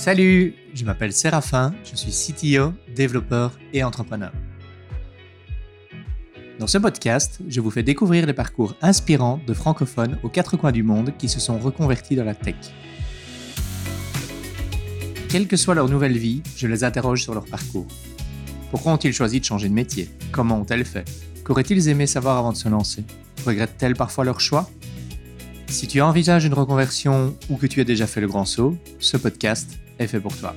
Salut, je m'appelle Séraphin, je suis CTO, développeur et entrepreneur. Dans ce podcast, je vous fais découvrir les parcours inspirants de francophones aux quatre coins du monde qui se sont reconvertis dans la tech. Quelle que soit leur nouvelle vie, je les interroge sur leur parcours. Pourquoi ont-ils choisi de changer de métier? Comment ont-elles fait? Qu'auraient-ils aimé savoir avant de se lancer? Regrettent-elles parfois leur choix? Si tu envisages une reconversion ou que tu as déjà fait le grand saut, ce podcast est fait pour toi.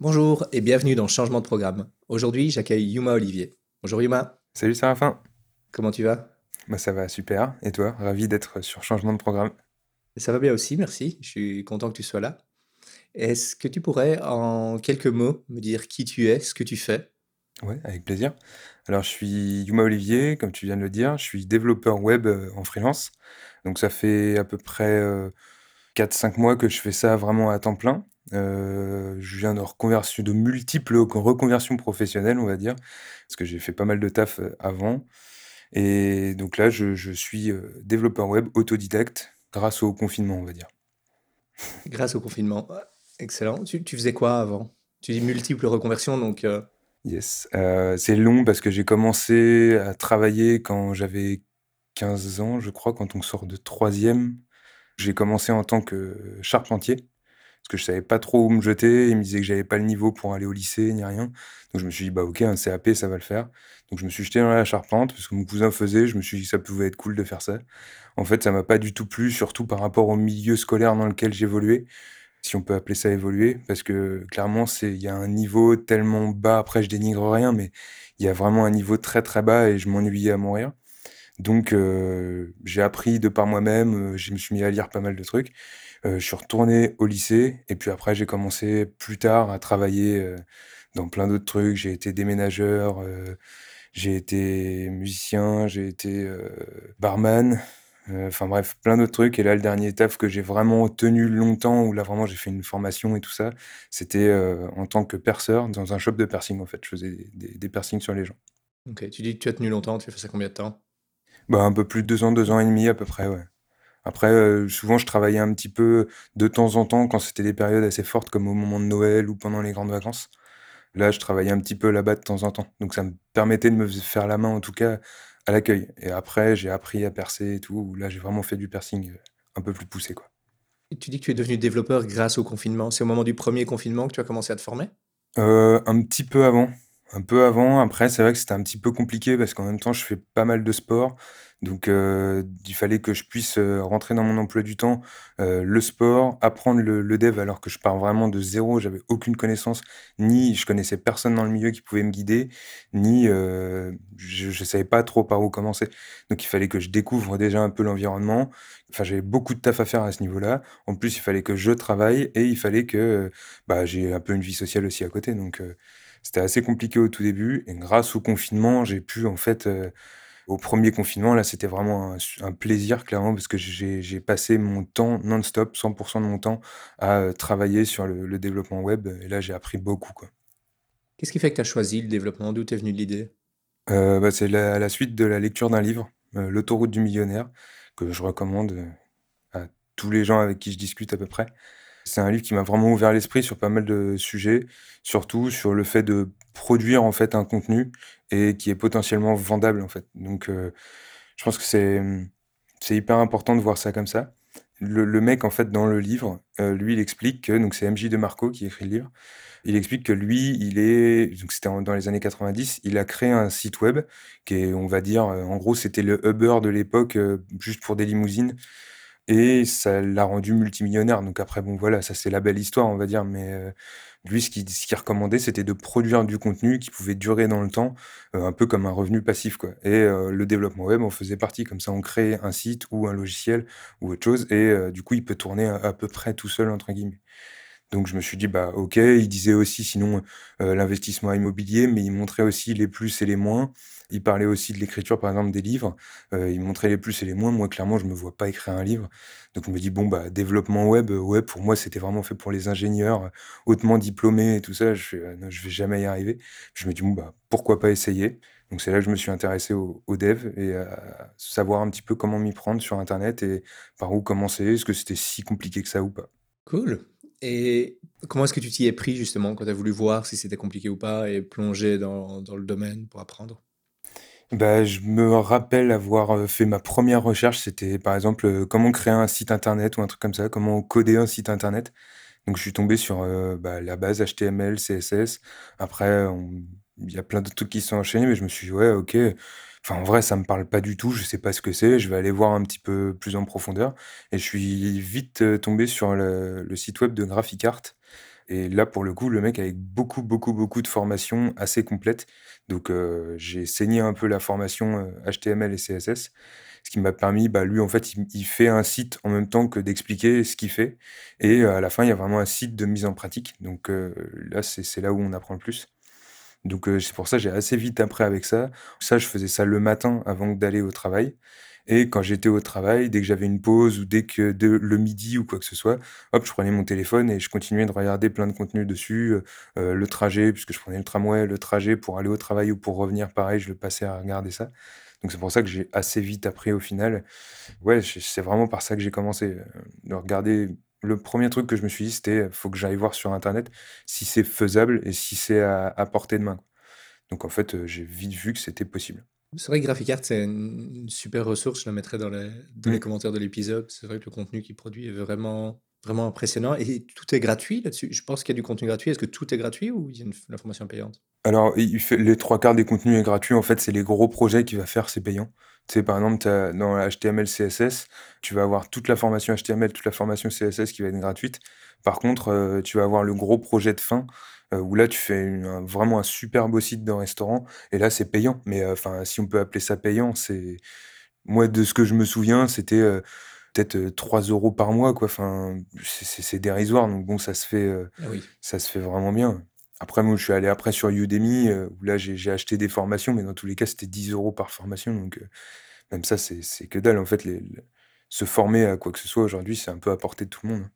Bonjour et bienvenue dans Changement de programme. Aujourd'hui, j'accueille Yuma Olivier. Bonjour Yuma. Salut Séraphin. Comment tu vas? Bah, Ça va super. Et toi? Ravi d'être sur Changement de programme. Ça va bien aussi, merci. Je suis content que tu sois là. Est-ce que tu pourrais, en quelques mots, me dire qui tu es, ce que tu fais? Oui, avec plaisir. Alors, je suis Yuma Olivier, comme tu viens de le dire. Je suis développeur web euh, en freelance. Donc, ça fait à peu près 4-5 euh, mois que je fais ça vraiment à temps plein. Euh, je viens de reconversion, de multiples reconversions professionnelles, on va dire, parce que j'ai fait pas mal de taf avant. Et donc là, je, je suis développeur web autodidacte grâce au confinement, on va dire. Grâce au confinement. Excellent. Tu, faisais quoi avant? Tu dis multiples reconversions, donc. Euh, yes. Euh, c'est long parce que j'ai commencé à travailler quand j'avais 15 ans, je crois, quand on sort de troisième. J'ai commencé en tant que charpentier parce que je savais pas trop où me jeter. Ils me disaient que j'avais pas le niveau pour aller au lycée ni rien. Donc je me suis dit, bah ok, un CAP, ça va le faire. Donc je me suis jeté dans la charpente parce que mon cousin faisait. Je me suis dit que ça pouvait être cool de faire ça. En fait, ça m'a pas du tout plu, surtout par rapport au milieu scolaire dans lequel j'évoluais, si on peut appeler ça évoluer, parce que clairement, c'est il y a un niveau tellement bas. Après, je dénigre rien, mais il y a vraiment un niveau très très bas et je m'ennuyais à mourir. Donc euh, j'ai appris de par moi-même. Euh, je me suis mis à lire pas mal de trucs. Euh, je suis retourné au lycée et puis après j'ai commencé plus tard à travailler dans plein d'autres trucs. J'ai été déménageur, j'ai été musicien, j'ai été barman. Euh, enfin bref, plein d'autres trucs. Et là, le dernier taf que j'ai vraiment tenu longtemps, où là vraiment j'ai fait une formation et tout ça, c'était euh, en tant que perceur dans un shop de piercing en fait. Je faisais des, des, piercings sur les gens. Ok, tu dis que tu as tenu longtemps, tu as fait ça combien de temps? Bah, Un peu plus de deux ans, deux ans et demi à peu près, ouais. Après, euh, souvent, je travaillais un petit peu de temps en temps quand c'était des périodes assez fortes, comme au moment de Noël ou pendant les grandes vacances. Là, je travaillais un petit peu là-bas de temps en temps. Donc, ça me permettait de me faire la main, en tout cas, à l'accueil. Et après, j'ai appris à percer et tout. Là, j'ai vraiment fait du piercing euh, un peu plus poussé, quoi. Et tu dis que tu es devenu développeur grâce au confinement. C'est au moment du premier confinement que tu as commencé à te former? Euh, Un petit peu avant. Un peu avant. Après, c'est vrai que c'était un petit peu compliqué parce qu'en même temps, je fais pas mal de sport. Donc, euh, il fallait que je puisse euh, rentrer dans mon emploi du temps euh, le sport, apprendre le, dev alors que je pars vraiment de zéro. J'avais aucune connaissance, ni je connaissais personne dans le milieu qui pouvait me guider, ni je, ne savais pas trop par où commencer. Donc, il fallait que je découvre déjà un peu l'environnement. Enfin, j'avais beaucoup de taf à faire à ce niveau-là. En plus, il fallait que je travaille et il fallait que bah, j'ai un peu une vie sociale aussi à côté. Donc, c'était assez compliqué au tout début. Et grâce au confinement, j'ai pu en fait au premier confinement, là, c'était vraiment un, plaisir, clairement, parce que j'ai passé mon temps non-stop, 100% de mon temps, à euh, travailler sur le, développement web. Et là, j'ai appris beaucoup. Qu'est-ce qui fait que tu as choisi le développement? D'où t'es venu l'idée? Euh, bah, C'est la, la, suite de la lecture d'un livre, euh, L'autoroute du millionnaire, que je recommande à tous les gens avec qui je discute à peu près. C'est un livre qui m'a vraiment ouvert l'esprit sur pas mal de sujets, surtout sur le fait de produire en fait un contenu et qui est potentiellement vendable en fait. Donc euh, je pense que c'est c'est hyper important de voir ça comme ça. Le, mec en fait dans le livre, euh, lui il explique que donc c'est MJ de Marco qui écrit le livre. Il explique que lui, il est donc c'était dans les années 90, il a créé un site web qui est on va dire euh, en gros c'était le Uber de l'époque juste pour des limousines et ça l'a rendu multimillionnaire. Donc après, bon, voilà, ça c'est la belle histoire, on va dire. Mais euh, lui, ce qu'il ce recommandait, c'était de produire du contenu qui pouvait durer dans le temps, euh, un peu comme un revenu passif, quoi. Et euh, le développement web en faisait partie. Comme ça, on crée un site ou un logiciel ou autre chose, et du coup, il peut tourner à, peu près tout seul, entre guillemets. Donc je me suis dit: «Bah, OK». Il disait aussi sinon, heu, l'investissement immobilier, mais il montrait aussi les plus et les moins. Il parlait aussi de l'écriture, par exemple, des livres. Heu, il montrait les plus et les moins. Moi, clairement, je me vois pas écrire un livre. Donc je me dis: «Bon, bah, développement web, heu, ouais, pour moi, c'était vraiment fait pour les ingénieurs, heu, hautement diplômés et tout ça». Je fais: «Heu, non, je vais jamais y arriver». Je me dis: «Bon, bah, pourquoi pas essayer?» donc c'est là que je me suis intéressé au au dev et à savoir un petit peu comment m'y prendre sur internet et par où commencer. Est-ce que c'était si compliqué que ça ou pas? Cool et comment est-ce que tu t'y es pris justement quand tu as voulu voir si c'était compliqué ou pas et plonger dans le domaine pour apprendre? Bah, je me rappelle avoir, heu, fait ma première recherche, c'était par exemple, heu, comment créer un site internet ou un truc comme ça, comment coder un site internet. Donc je suis tombé sur, heu, bah, la base HTML, CSS. Après il y a plein d'autres trucs qui sont enchaînés, mais je me suis dit: «Ouais, OK, enfin en vrai ça me parle pas du tout, je sais pas ce que c'est, je vais aller voir un petit peu plus en profondeur» et je suis vite, tombé sur le le site web de Graphicart et là, pour le coup, le mec avait beaucoup, beaucoup, beaucoup de formations assez complètes. Donc, heu, j'ai saigné un peu la formation, HTML et CSS, ce qui m'a permis, bah, lui, en fait, il fait un site en même temps que d'expliquer ce qu'il fait et heu, à la fin, il y a vraiment un site de mise en pratique. Donc, là, c'est là où on apprend le plus. Donc, c'est pour ça, j'ai assez vite appris avec ça. Ça, je faisais ça le matin avant d'aller au travail et quand j'étais au travail, dès que j'avais une pause ou dès que le midi ou quoi que ce soit, hop, je prenais mon téléphone et je continuais de regarder plein de contenus dessus, heu heu, le trajet puisque je prenais le tramway, le trajet pour aller au travail ou pour revenir, pareil, je le passais à regarder ça. Donc c'est pour ça que j'ai assez vite appris au final. Ouais, c'est vraiment par ça que j'ai commencé, heu, de regarder le premier truc que je me suis dit, c'était: «Faut que j'aille voir sur internet si c'est faisable et si c'est à portée de main». Donc en fait, j'ai vite vu que c'était possible. C'est vrai que Graphicart, c'est une une super ressource, je la mettrai dans les dans les commentaires de l'épisode. C'est vrai que le contenu qu'il produit est vraiment vraiment impressionnant et tout est gratuit là-dessus? Je pense qu'il y a du contenu gratuit. Est-ce que tout est gratuit ou il y a une f la formation payante? Alors, il il fait les 3 quarts des contenus est gratuit. En fait, c'est les gros projets qu'il va faire, c'est payant. Tu sais, par exemple, dans HTML, CSS, tu vas avoir toute la formation HTML, toute la formation CSS qui va être gratuite. Par contre, heu, tu vas avoir le gros projet de fin, heu, où là, tu fais une un vraiment un super beau site de restaurant et là, c'est payant. Mais, heu, enfin, si on peut appeler ça payant, c'est moi, de ce que je me souviens, c'était, heu, peut-être, heu, 3 € par mois, quoi. Enfin, c'est c'est c'est dérisoire, donc bon, ça se fait, Ah oui. ça se fait vraiment bien. Après, moi, je suis allé après sur Udemy, où là, j'ai j'ai acheté des formations, mais dans tous les cas, c'était 10 euros par formation, donc même ça, c'est c'est que dalle. En fait, les le se former à quoi que ce soit aujourd'hui, c'est un peu à portée de tout le monde.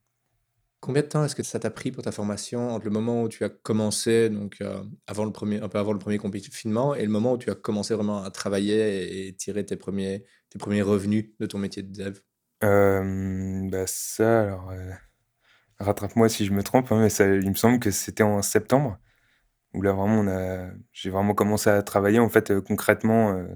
Combien de temps est-ce que ça t'a pris pour ta formation entre le moment où tu as commencé, donc heu, avant le premier un peu avant le premier confinement et le moment où tu as commencé vraiment à travailler et et tirer tes premiers tes premiers revenus de ton métier de dev? Bah, ça, alors, heu, rattrape-moi si je me trompe, hein, mais ça il me semble que c'était en septembre, où là, vraiment, on a j'ai vraiment commencé à travailler, en fait, heu, concrètement, heu,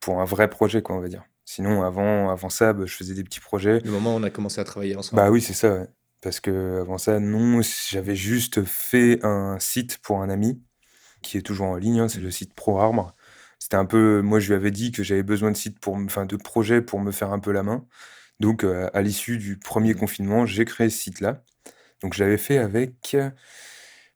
pour un vrai projet, quoi, on va dire. Sinon, avant avant ça, bah, je faisais des petits projets Le moment où on a commencé à travailler Bah, ensemble? oui, c'est ça, ouais. Parce qu'avant ça, non, j'avais juste fait un site pour un ami, qui est toujours en ligne, hein, c'est le site ProArbre. C'était un peu moi, je lui avais dit que j'avais besoin de sites pour enfin, de projets pour me faire un peu la main. Donc, heu, à l'issue du premier confinement, j'ai créé ce site-là. Donc je l'avais fait avec, heu,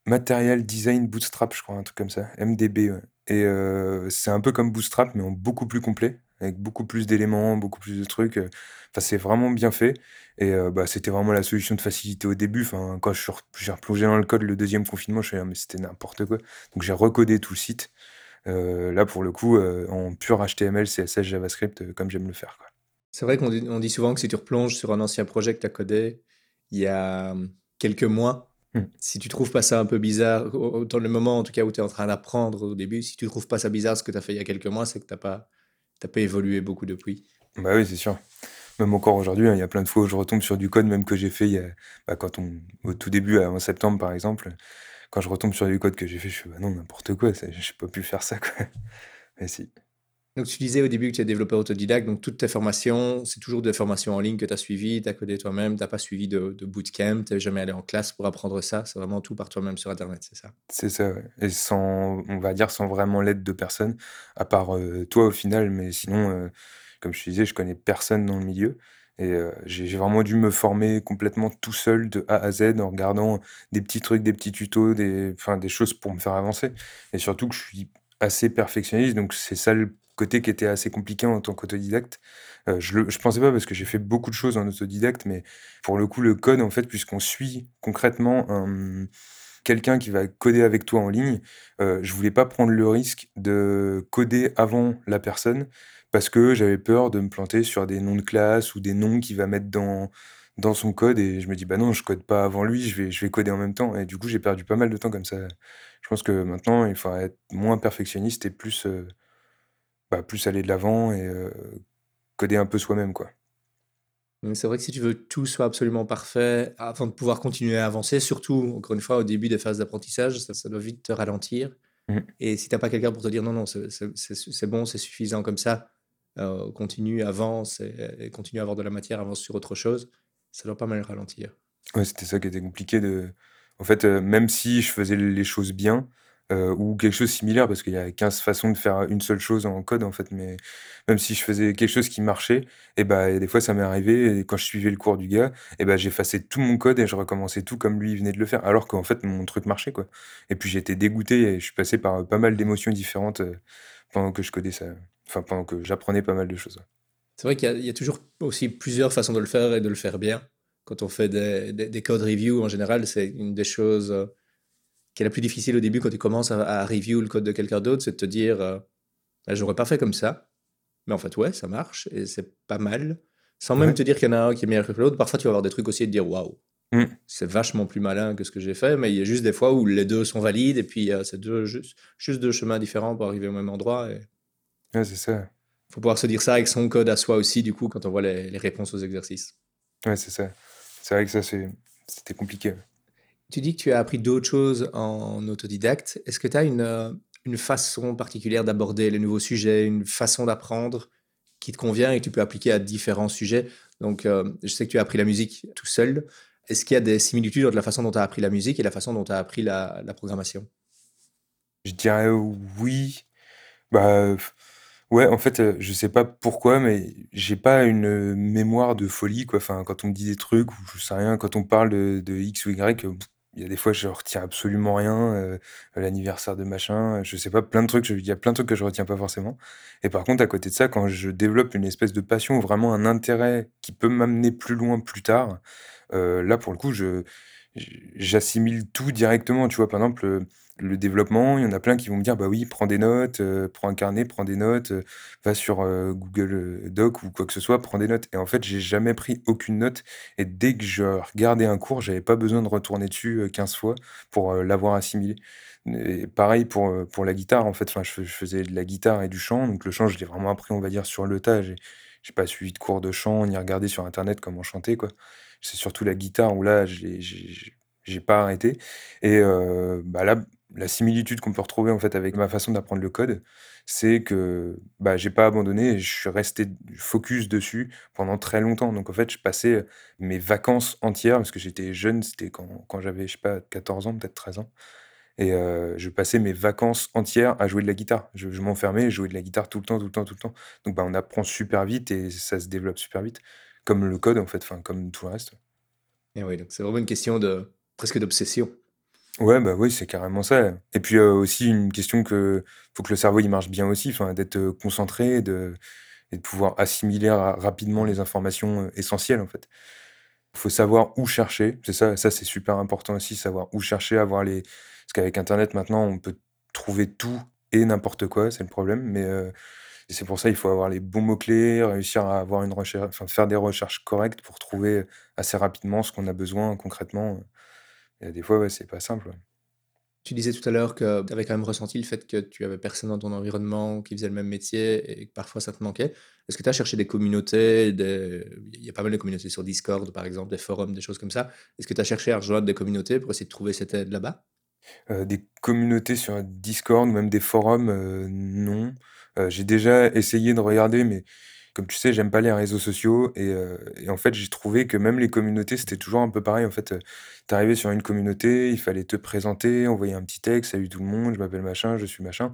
Material Design Bootstrap, je crois, un truc comme ça, MDB, et heu, c'est un peu comme Bootstrap, mais en beaucoup plus complet, avec beaucoup plus d'éléments, beaucoup plus de trucs, heu, enfin, c'est vraiment bien fait et heu, bah, c'était vraiment la solution de facilité au début. Enfin, quand je suis j'ai replongé dans le code le deuxième confinement, je fais: «Ah mais c'était n'importe quoi». Donc j'ai recodé tout le site, heu, là, pour le coup, en pur HTML, CSS, JavaScript, comme j'aime le faire. C'est vrai qu'on dit on dit souvent que si tu replonges sur un ancien projet que tu as codé il y a, mmh, quelques mois, Mmh. si tu trouves pas ça un peu bizarre, dans le moment en tout cas où tu es en train d'apprendre au début, si tu trouves pas ça bizarre ce que tu as fait il y a quelques mois, c'est que tu as pas tu as pas évolué beaucoup depuis. Bah, oui, c'est sûr. Même encore aujourd'hui, hein, il y a plein de fois où je retombe sur du code même que j'ai fait il y a bah, quand on au tout début, heu, en septembre, par exemple, quand je retombe sur du code que j'ai fait, je fais: «Bah, non, n'importe quoi, j'ai pas pu faire ça, quoi». Mais si. Donc tu disais au début que tu es développeur autodidacte, donc toutes tes formations, c'est toujours des formations en ligne que tu as suivies, tu as codé toi-même, tu as pas suivi de bootcamp, tu es jamais allé en classe pour apprendre ça, c'est vraiment tout par toi-même sur internet, c'est ça? C'est ça, et sans on va dire sans vraiment l'aide de personne, à part, heu, toi au final, mais sinon, heu, comme je te disais, je connais personne dans le milieu. Et heu, j'ai vraiment dû me former complètement tout seul de A à Z en regardant des petits trucs, des petits tutos, des des choses pour me faire avancer. Et surtout que je suis assez perfectionniste donc c'est ça le côté qui était assez compliqué en tant qu'autodidacte. Euh, je ne pensais pas parce que j'ai fait beaucoup de choses en autodidacte, mais pour le coup, le code, en fait, puisqu'on suit concrètement quelqu'un qui va coder avec toi en ligne, euh, je voulais pas prendre le risque de coder avant la personne parce que j'avais peur de me planter sur des noms de classe ou des noms qu'il va mettre dans, dans son code et je me dis bah non je code pas avant lui je vais je vais coder en même temps et du coup j'ai perdu pas mal de temps comme ça je pense que maintenant il faudrait être moins perfectionniste et plus euh, bah, plus aller de l'avant et coder un peu soi-même quoi c'est vrai que si tu veux que tout soit absolument parfait avant de pouvoir continuer à avancer, surtout, encore une fois, au début des phases d'apprentissage, ça, ça doit vite te ralentir. Mmh. Et si tu n'as pas quelqu'un pour te dire non, non, c'est bon, c'est suffisant comme ça, euh, continue, avance et, continue à avoir de la matière, avance sur autre chose, ça doit pas mal ralentir. Ouais, c'était ça qui était compliqué de. En fait, euh, même si je faisais les choses bien, euh, ou quelque chose de similaire, parce qu'il y a 15 façons de faire une seule chose en code, en fait, mais même si je faisais quelque chose qui marchait, et bah, des fois, ça m'est arrivé, quand je suivais le cours du gars, et bah, j'effaçais tout mon code et je recommençais tout comme lui venait de le faire, alors qu'en fait, mon truc marchait, quoi. Et puis, j'étais dégoûté et je suis passé par pas mal d'émotions différentes pendant que je codais ça, enfin, pendant que j'apprenais pas mal de choses. C'est vrai qu'il y, a toujours aussi plusieurs façons de le faire et de le faire bien. Quand on fait des, des, code review, en général, c'est une des choses euh, qui est la plus difficile au début quand tu commences à, review le code de quelqu'un d'autre, c'est de te dire euh, bah, j'aurais pas fait comme ça. Mais en fait, ouais, ça marche et c'est pas mal. Sans même te dire qu'il y en a un qui est meilleur que l'autre. Parfois, tu vas avoir des trucs aussi et te dire waouh, mm. c'est vachement plus malin que ce que j'ai fait. Mais il y a juste des fois où les deux sont valides et puis euh, c'est deux, juste, juste deux chemins différents pour arriver au même endroit. Et... Ouais, c'est ça faut pouvoir se dire ça avec son code à soi aussi, du coup, quand on voit les, réponses aux exercices. Ouais, c'est ça. C'est vrai que ça, c'était compliqué. Tu dis que tu as appris d'autres choses en autodidacte. Est-ce que tu as une, euh, une façon particulière d'aborder les nouveaux sujets, une façon d'apprendre qui te convient et que tu peux appliquer à différents sujets? Donc, euh, je sais que tu as appris la musique tout seul. Est-ce qu'il y a des similitudes entre la façon dont tu as appris la musique et la façon dont tu as appris la, programmation? Je dirais oui. Bah, Ouais, en fait, je sais pas pourquoi, mais j'ai pas une, mémoire de folie, quand on me dit des trucs ou je sais rien, quand on parle de X ou Y, il y a des fois, je retiens absolument rien, l'anniversaire de machin, je sais pas, plein de trucs, il y a plein de trucs que je retiens pas forcément et par contre, à côté de ça, quand je développe une espèce de passion ou vraiment un intérêt qui peut m'amener plus loin plus tard, là, pour le coup, je j'assimile tout directement, tu vois? Par exemple, le développement, il y en a plein qui vont me dire bah oui, prends des notes, euh, prends un carnet, prends des notes, euh, va sur euh, Google Doc ou quoi que ce soit, prends des notes. Et en fait, j'ai jamais pris aucune note. Et dès que je regardais un cours, j'avais pas besoin de retourner dessus 15 fois pour l'avoir assimilé. Pareil pour, pour la guitare, en fait, enfin, je, faisais de la guitare et du chant. Donc le chant, je l'ai vraiment appris, on va dire, sur le tas. J'ai, pas suivi de cours de chant, ni regardé sur Internet comment chanter, quoi. C'est surtout la guitare où là, j'ai pas arrêté. Et bah là, la similitude qu'on peut retrouver en fait avec ma façon d'apprendre le code, c'est que bah, j'ai pas abandonné et je suis resté focus dessus pendant très longtemps. Donc en fait, je passais mes vacances entières, parce que j'étais jeune, c'était quand, quand j'avais, je sais pas, 14 ans, peut-être 13 ans. Et je passais mes vacances entières à jouer de la guitare. Je, je m'enfermais et jouais de la guitare tout le temps, tout le temps, tout le temps. Donc bah, on apprend super vite et ça se développe super vite. Comme le code, en fait, enfin, comme tout le reste. Et oui, donc c'est vraiment une question de presque d'obsession. Ouais, bah, oui, c'est carrément ça. Et puis, aussi une question que faut que le cerveau, il marche bien aussi, enfin, d'être, concentré de et de pouvoir assimiler rapidement les informations, essentielles, en fait. Il faut savoir où chercher, c'est ça ça, c'est super important aussi, savoir où chercher, avoir les parce qu'avec internet, maintenant, on peut trouver tout et n'importe quoi, c'est le problème, mais c'est pour ça, il faut avoir les bons mots-clés, réussir à avoir une recherche enfin, faire des recherches correctes pour trouver assez rapidement ce qu'on a besoin concrètement, et des fois, ouais, c'est pas simple. Tu disais tout à l'heure que tu avais quand même ressenti le fait que tu avais personne dans ton environnement qui faisait le même métier et que parfois ça te manquait. Est-ce que tu as cherché des communautés Il y a pas mal de communautés sur Discord, par exemple, des forums, des choses comme ça. Est-ce que tu as cherché à rejoindre des communautés pour essayer de trouver cette aide là-bas? Euh, Des communautés sur Discord ou même des forums, euh, non. Euh, j'ai déjà essayé de regarder, mais comme tu sais, j'aime pas les réseaux sociaux et, euh, et en fait, j'ai trouvé que même les communautés, c'était toujours un peu pareil. En fait, tu arrivais sur une communauté, il fallait te présenter, envoyer un petit texte, salut tout le monde, je m'appelle machin, je suis machin.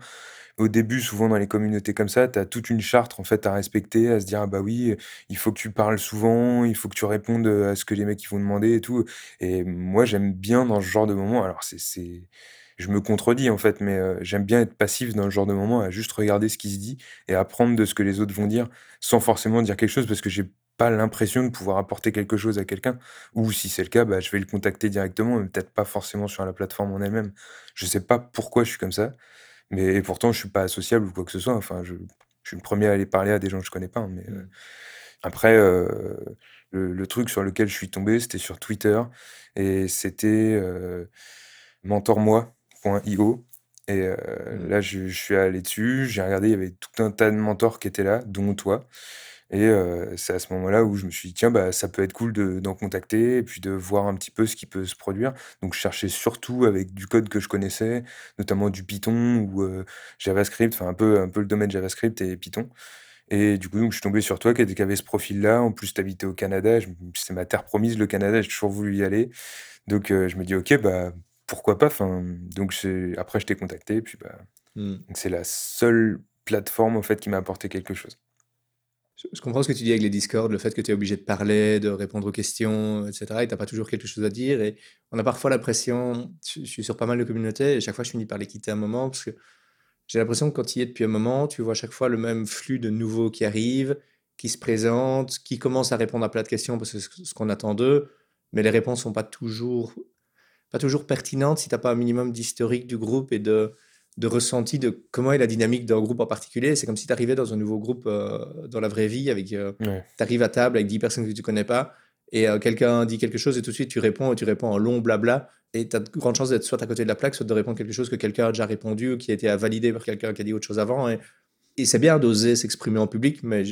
Au début, souvent dans les communautés comme ça, tu as toute une charte en fait à respecter, à se dire ah bah oui, il faut que tu parles souvent, il faut que tu répondes à ce que les mecs vont demander et tout. Et moi, j'aime bien dans ce genre de moment. Alors c'est je me contredis en fait, mais euh, j'aime bien être passif dans le genre de moment, à juste regarder ce qui se dit et apprendre de ce que les autres vont dire, sans forcément dire quelque chose, parce que j'ai pas l'impression de pouvoir apporter quelque chose à quelqu'un. Ou si c'est le cas, bah, je vais le contacter directement, mais peut-être pas forcément sur la plateforme en elle-même. Je sais pas pourquoi je suis comme ça, mais et pourtant je suis pas associable ou quoi que ce soit. Enfin, je, je suis le premier à aller parler à des gens que je connais pas. Mais euh, après, euh, le, le truc sur lequel je suis tombé, c'était sur Twitter et c'était mentor-moi .io. Et euh, mmh. là, je, suis allé dessus, j'ai regardé, il y avait tout un tas de mentors qui étaient là, dont toi. Et euh, c'est à ce moment-là où je me suis dit, tiens, bah, ça peut être cool d'en contacter et puis de voir un petit peu ce qui peut se produire. Donc, je cherchais surtout avec du code que je connaissais, notamment du Python ou euh, JavaScript, enfin un peu, un peu le domaine JavaScript et Python. Et du coup, donc, je suis tombé sur toi qui avait ce profil-là. En plus, tu habitais au Canada. C'est ma terre promise, le Canada. J'ai toujours voulu y aller. Donc, je me dis, OK, bah, pourquoi pas enfin, Donc après, je t'ai contacté, puis bah, mmh. c'est la seule plateforme en fait qui m'a apporté quelque chose. Je comprends ce que tu dis avec les Discord, le fait que tu es obligé de parler, de répondre aux questions, etc. Et tu n'as pas toujours quelque chose à dire. Et on a parfois l'impression, je suis sur pas mal de communautés, et chaque fois je finis par les quitter un moment, parce que j'ai l'impression que quand tu y es depuis un moment, tu vois chaque fois le même flux de nouveaux qui arrivent, qui se présentent, qui commencent à répondre à plein de questions, parce que c'est ce qu'on attend d'eux, mais les réponses sont pas toujours pas toujours pertinente si tu n'as pas un minimum d'historique du groupe et de, de ressenti de comment est la dynamique d'un groupe en particulier. C'est comme si tu arrivais dans un nouveau groupe euh, dans la vraie vie, avec euh, tu arrives à table avec 10 personnes que tu connais pas, et euh, quelqu'un dit quelque chose et tout de suite tu réponds et tu réponds en long blabla, et tu as de grandes chances d'être soit à côté de la plaque, soit de répondre quelque chose que quelqu'un a déjà répondu ou qui a été validé par quelqu'un qui a dit autre chose avant. Et, et c'est bien d'oser s'exprimer en public, mais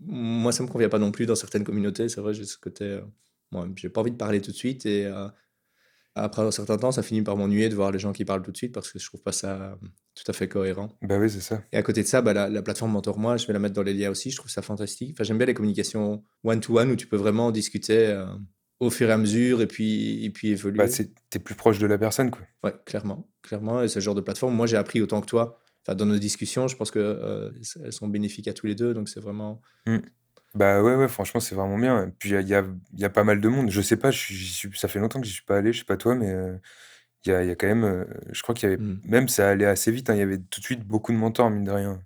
moi ça me convient pas non plus dans certaines communautés. C'est vrai, j'ai ce côté. moi, j'ai pas envie de parler tout de suite et après un certain temps, ça finit par m'ennuyer de voir les gens qui parlent tout de suite parce que je trouve pas ça tout à fait cohérent. Bah oui, c'est ça. Et à côté de ça, bah, la, plateforme Mentor Moi, je vais la mettre dans les liens aussi. Je trouve ça fantastique. Enfin, j'aime bien les communications one-to-one où tu peux vraiment discuter euh, au fur et à mesure et puis, et puis évoluer. Bah, t'es plus proche de la personne, quoi. Ouais, clairement. Clairement. Et ce genre de plateforme, moi, j'ai appris autant que toi. Enfin, dans nos discussions, je pense qu'elles euh, elles sont bénéfiques à tous les deux. Donc, c'est vraiment. Mmh. Bah, ouais, ouais, franchement, c'est vraiment bien. puis, il y a y a pas mal de monde. Je sais pas, je ça fait longtemps que j'y suis pas allé, je sais pas toi, mais il y a y a quand même, je crois qu'il y avait mmh. même ça allait assez vite, hein, il y avait tout de suite beaucoup de mentors, mine de rien.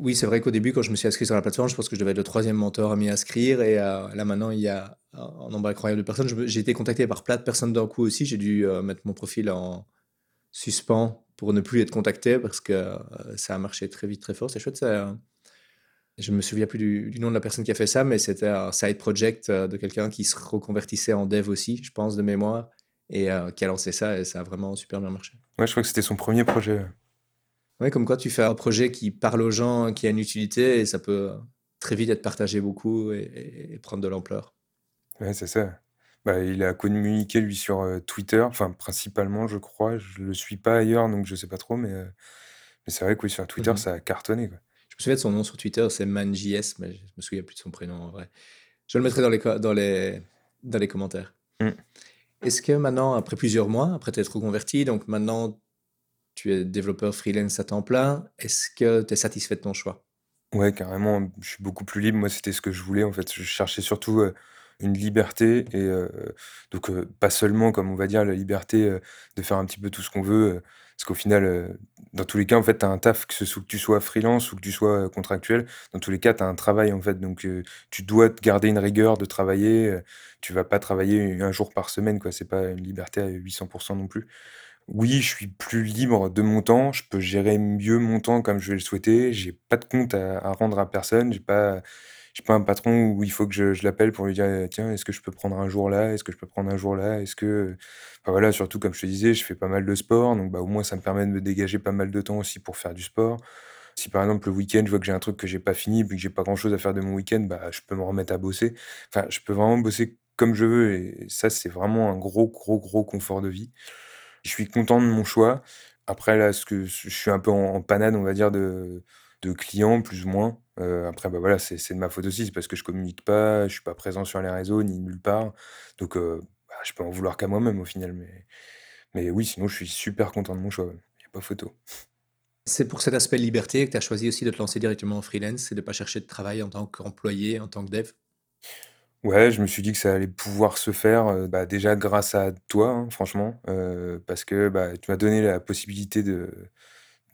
Oui, c'est vrai qu'au début, quand je me suis inscrit sur la plateforme, je pense que je devais être le troisième mentor à m'y inscrire. Et là, maintenant, il y a un nombre incroyable de personnes. j'ai été contacté par plein de personnes d'un coup aussi. J'ai dû mettre mon profil en suspens pour ne plus être contacté parce que ça a marché très vite, très fort. C'est chouette, ça. Je me souviens plus du, nom de la personne qui a fait ça, mais c'était un side project euh, de quelqu'un qui se reconvertissait en dev aussi, je pense, de mémoire, et euh, qui a lancé ça, et ça a vraiment super bien marché. Ouais, je crois que c'était son premier projet. Ouais, comme quoi tu fais un projet qui parle aux gens, qui a une utilité, et ça peut très vite être partagé beaucoup et, prendre de l'ampleur. Ouais, c'est ça. Bah, il a communiqué, lui, sur euh, Twitter, enfin, principalement, je crois. Je le suis pas ailleurs, donc je sais pas trop, mais, mais c'est vrai que oui, sur Twitter, mmh ça a cartonné. Quoi. Je me souviens de son nom sur Twitter, c'est ManJS, mais je me souviens plus de son prénom en vrai. Je le mettrai dans les, dans les, dans les commentaires. Mm. Est-ce que maintenant, après plusieurs mois, après t'être reconverti, donc maintenant tu es développeur freelance à temps plein, est-ce que tu es satisfait de ton choix? Ouais, carrément. Je suis beaucoup plus libre. Moi, c'était ce que je voulais. En fait, je cherchais surtout euh, une liberté et euh, donc euh, pas seulement, comme on va dire, la liberté de faire un petit peu tout ce qu'on veut parce qu'au final, euh, dans tous les cas, en fait, tu as un taf, que, ce soit, que tu sois freelance ou que tu sois euh, contractuel. Dans tous les cas, tu as un travail, en fait. Donc, euh, tu dois garder une rigueur de travailler. tu vas pas travailler un jour par semaine, quoi. C'est pas une liberté à 800% non plus. Oui, je suis plus libre de mon temps. Je peux gérer mieux mon temps comme je vais le souhaiter. J'ai pas de compte à, à rendre à personne. J'ai pas j'ai pas un patron où il faut que je, je l'appelle pour lui dire tiens est-ce que je peux prendre un jour là? Est-ce que je peux prendre un jour là? Est-ce que enfin voilà surtout comme je te disais je fais pas mal de sport donc bah au moins ça me permet de me dégager pas mal de temps aussi pour faire du sport. Si par exemple le week-end je vois que j'ai un truc que j'ai pas fini puis que j'ai pas grand chose à faire de mon week-end bah je peux me remettre à bosser. Enfin je peux vraiment bosser comme je veux et ça c'est vraiment un gros gros gros confort de vie. Je suis content de mon choix. Après là ce que je suis un peu en panade on va dire de de clients, plus ou moins. Euh, après, bah voilà, c'est de ma faute aussi, c'est parce que je communique pas, je suis pas présent sur les réseaux ni nulle part. Donc, euh, bah, je peux en vouloir qu'à moi-même au final. Mais, mais oui, sinon, je suis super content de mon choix. Il n'y a pas photo. C'est pour cet aspect liberté que tu as choisi aussi de te lancer directement en freelance et de ne pas chercher de travail en tant qu'employé, en tant que dev? Ouais, je me suis dit que ça allait pouvoir se faire, heu, bah, déjà grâce à toi, hein, franchement, heu, parce que, bah, tu m'as donné la possibilité de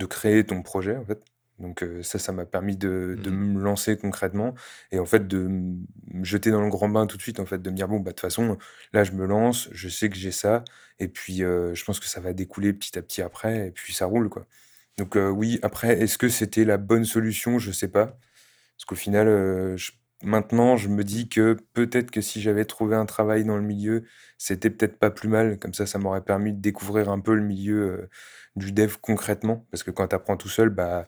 de créer ton projet, en fait. Donc ça, ça m'a permis de de Mmh me lancer concrètement et en fait de me jeter dans le grand bain tout de suite, en fait, de me dire: «Bon, bah, de toute façon, là, je me lance, je sais que j'ai ça et puis, je pense que ça va découler petit à petit après et puis ça roule, quoi». Donc oui, après, est-ce que c'était la bonne solution? Je sais pas. Parce qu'au final, je maintenant, je me dis que peut-être que si j'avais trouvé un travail dans le milieu, c'était peut-être pas plus mal. Comme ça, ça m'aurait permis de découvrir un peu le milieu, du dev concrètement. Parce que quand tu apprends tout seul, bah,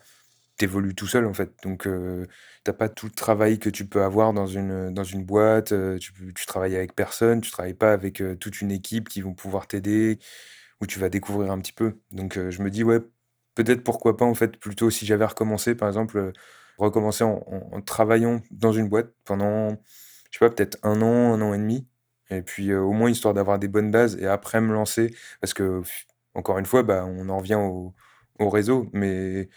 tu évolues tout seul, en fait. Donc heu, tu pas tout le travail que tu peux avoir dans une, dans une boîte, heu, tu travailles avec personne, tu travailles pas avec, heu, toute une équipe qui vont pouvoir t'aider, où tu vas découvrir un petit peu. Donc je me dis: «Ouais, peut-être pourquoi pas, en fait, plutôt si j'avais recommencé, par exemple, Recommencer en en travaillant dans une boîte pendant, je sais pas, peut-être un an, un an et demi et puis, au moins histoire d'avoir des bonnes bases et après me lancer parce que encore une fois, bah, on en revient au au réseau, mais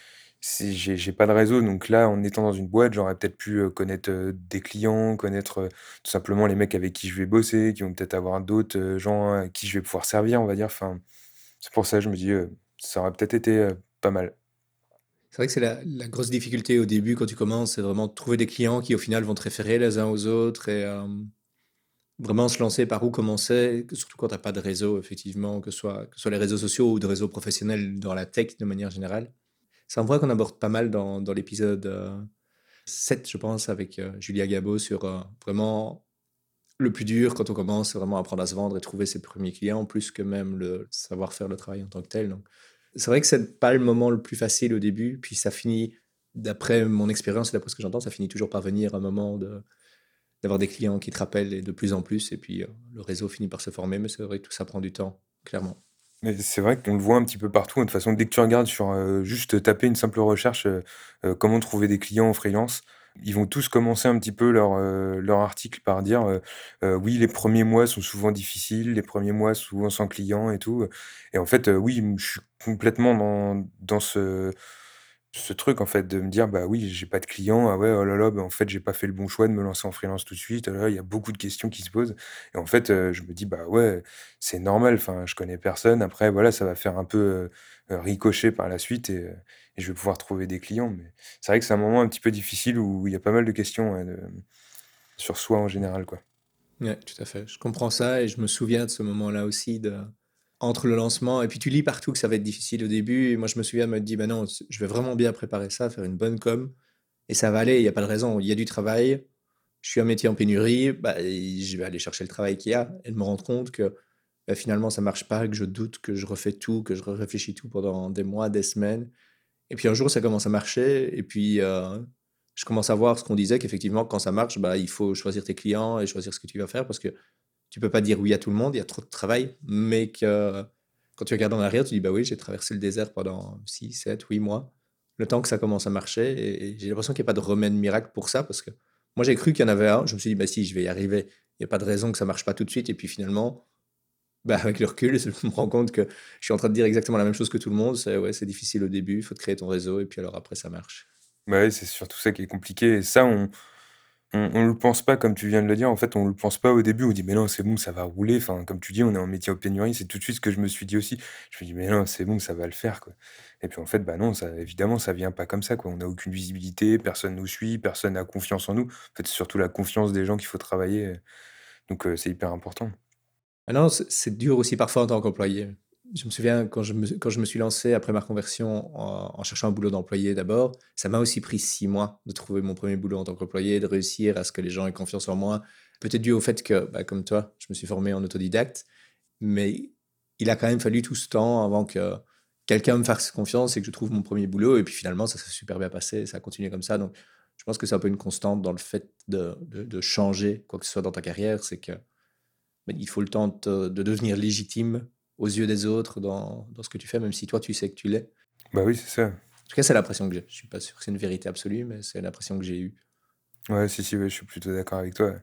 si j'ai pas de réseau donc là, en étant dans une boîte, j'aurais peut-être pu, heu, connaître, heu, des clients, connaître, heu, tout simplement les mecs avec qui je vais bosser, qui vont peut-être avoir d'autres, gens à qui je vais pouvoir servir, on va dire. Enfin, c'est pour ça, je me dis, ça aurait peut-être été, pas mal. C'est vrai que c'est la grosse difficulté au début quand tu commences, c'est vraiment de trouver des clients qui au final vont te référer les uns aux autres et vraiment se lancer par où commencer, que surtout quand tu as pas de réseau effectivement, que ce soit que ce soit les réseaux sociaux ou de réseaux professionnels dans la tech de manière générale. C'est un point qu'on aborde pas mal dans l'épisode, heu, 7 je pense avec, heu, Julia Gabot sur, heu, vraiment le plus dur quand on commence, vraiment apprendre à se vendre et trouver ses premiers clients plus que même le savoir faire le travail en tant que tel donc c'est vrai que c'est pas le moment le plus facile au début, puis ça finit, d'après mon expérience et d'après ce que j'entends, ça finit toujours par venir un moment d'avoir des clients qui te rappellent et de plus en plus et puis, le réseau finit par se former, mais c'est vrai que tout ça prend du temps, clairement. C'est vrai qu'on le voit un petit peu partout, hein. De toute façon, dès que tu regardes sur, heu, juste taper une simple recherche, heu heu, comment trouver des clients en freelance, ils vont tous commencer un petit peu leur, leur article par dire, «Oui, les premiers mois sont souvent difficiles, les premiers mois souvent sans clients et tout», et en fait, oui, je suis complètement dans dans ce ce truc en fait de me dire: «Bah oui, j'ai pas de clients, ah ouais, oh là là, bah, en fait, j'ai pas fait le bon choix de me lancer en freelance tout de suite, oh là là», il y a beaucoup de questions qui se posent et en fait, heu, je me dis: «Bah ouais, c'est normal, enfin, je connais personne». Après voilà, ça va faire un peu, heu, ricocher par la suite et heu et je vais pouvoir trouver des clients mais c'est vrai que c'est un moment un petit peu difficile où il y a pas mal de questions, sur soi en général, quoi. Ouais, tout à fait. Je comprends ça et je me souviens de ce moment-là aussi de entre le lancement et puis tu lis partout que ça va être difficile au début. Moi je me souviens me dire: «Bah non, je vais vraiment bien préparer ça, faire une bonne com. Et ça va aller, il y a pas de raison. Il y a du travail, je suis un métier en pénurie, bah, je vais aller chercher le travail qu'il y a» et de me rendre compte que, bah, finalement ça marche pas, que je doute, que je refais tout, que je réfléchis tout pendant des mois, des semaines. Et puis un jour ça commence à marcher. Et puis, heu, je commence à voir ce qu'on disait qu'effectivement quand ça marche, bah, il faut choisir tes clients et choisir ce que tu vas faire parce que tu peux pas dire oui à tout le monde, il y a trop de travail, mais que quand tu regardes en arrière, tu dis: «Bah oui, j'ai traversé le désert pendant 6, 7, 8 mois, le temps que ça commence à marcher» et j'ai l'impression qu'il y a pas de remède miracle pour ça parce que moi j'ai cru qu'il y en avait un, je me suis dit: «Bah si, je vais y arriver, il y a pas de raison que ça marche pas tout de suite» et puis finalement, bah, avec le recul, je me rends compte que je suis en train de dire exactement la même chose que tout le monde, c'est: «Ouais, difficile au début, il faut te créer ton réseau et puis alors après ça marche». Bah ouais, c'est surtout ça qui est compliqué. Et ça on On on le pense pas comme tu viens de le dire, en fait, on le pense pas au début, on dit: «Mais non, c'est bon, ça va rouler». Enfin, comme tu dis, on est en métier en pénurie, c'est tout de suite ce que je me suis dit aussi. Je me dis: «Mais non, c'est bon, ça va le faire, quoi» et puis, en fait, bah, non, ça évidemment, ça vient pas comme ça. On a aucune visibilité, personne nous suit, personne n'a confiance en nous. En fait, c'est surtout la confiance des gens qu'il faut travailler, donc heu, c'est hyper important. Ah non, c'est dur aussi parfois en tant qu'employé. Je me souviens quand je me quand je me suis lancé après ma conversion en cherchant un boulot d'employé d'abord, ça m'a aussi pris 6 mois de trouver mon premier boulot en tant qu'employé, de réussir à ce que les gens aient confiance en moi. Peut-être dû au fait que, bah, comme toi, je me suis formé en autodidacte, mais il a quand même fallu tout ce temps avant que quelqu'un me fasse confiance et que je trouve mon premier boulot. Et puis finalement ça s'est super bien passé, ça a continué comme ça. Donc je pense que c'est un peu une constante dans le fait de de changer quoi que ce soit dans ta carrière, c'est que mais il faut le temps de te de devenir légitime aux yeux des autres dans dans ce que tu fais, même si toi tu sais que tu l'es. Bah, oui, c'est ça. En tout cas, c'est l'impression que j'ai. Je suis pas sûr que c'est une vérité absolue, mais c'est l'impression que j'ai eue. Ouais, si, si, ouais, je suis plutôt d'accord avec toi.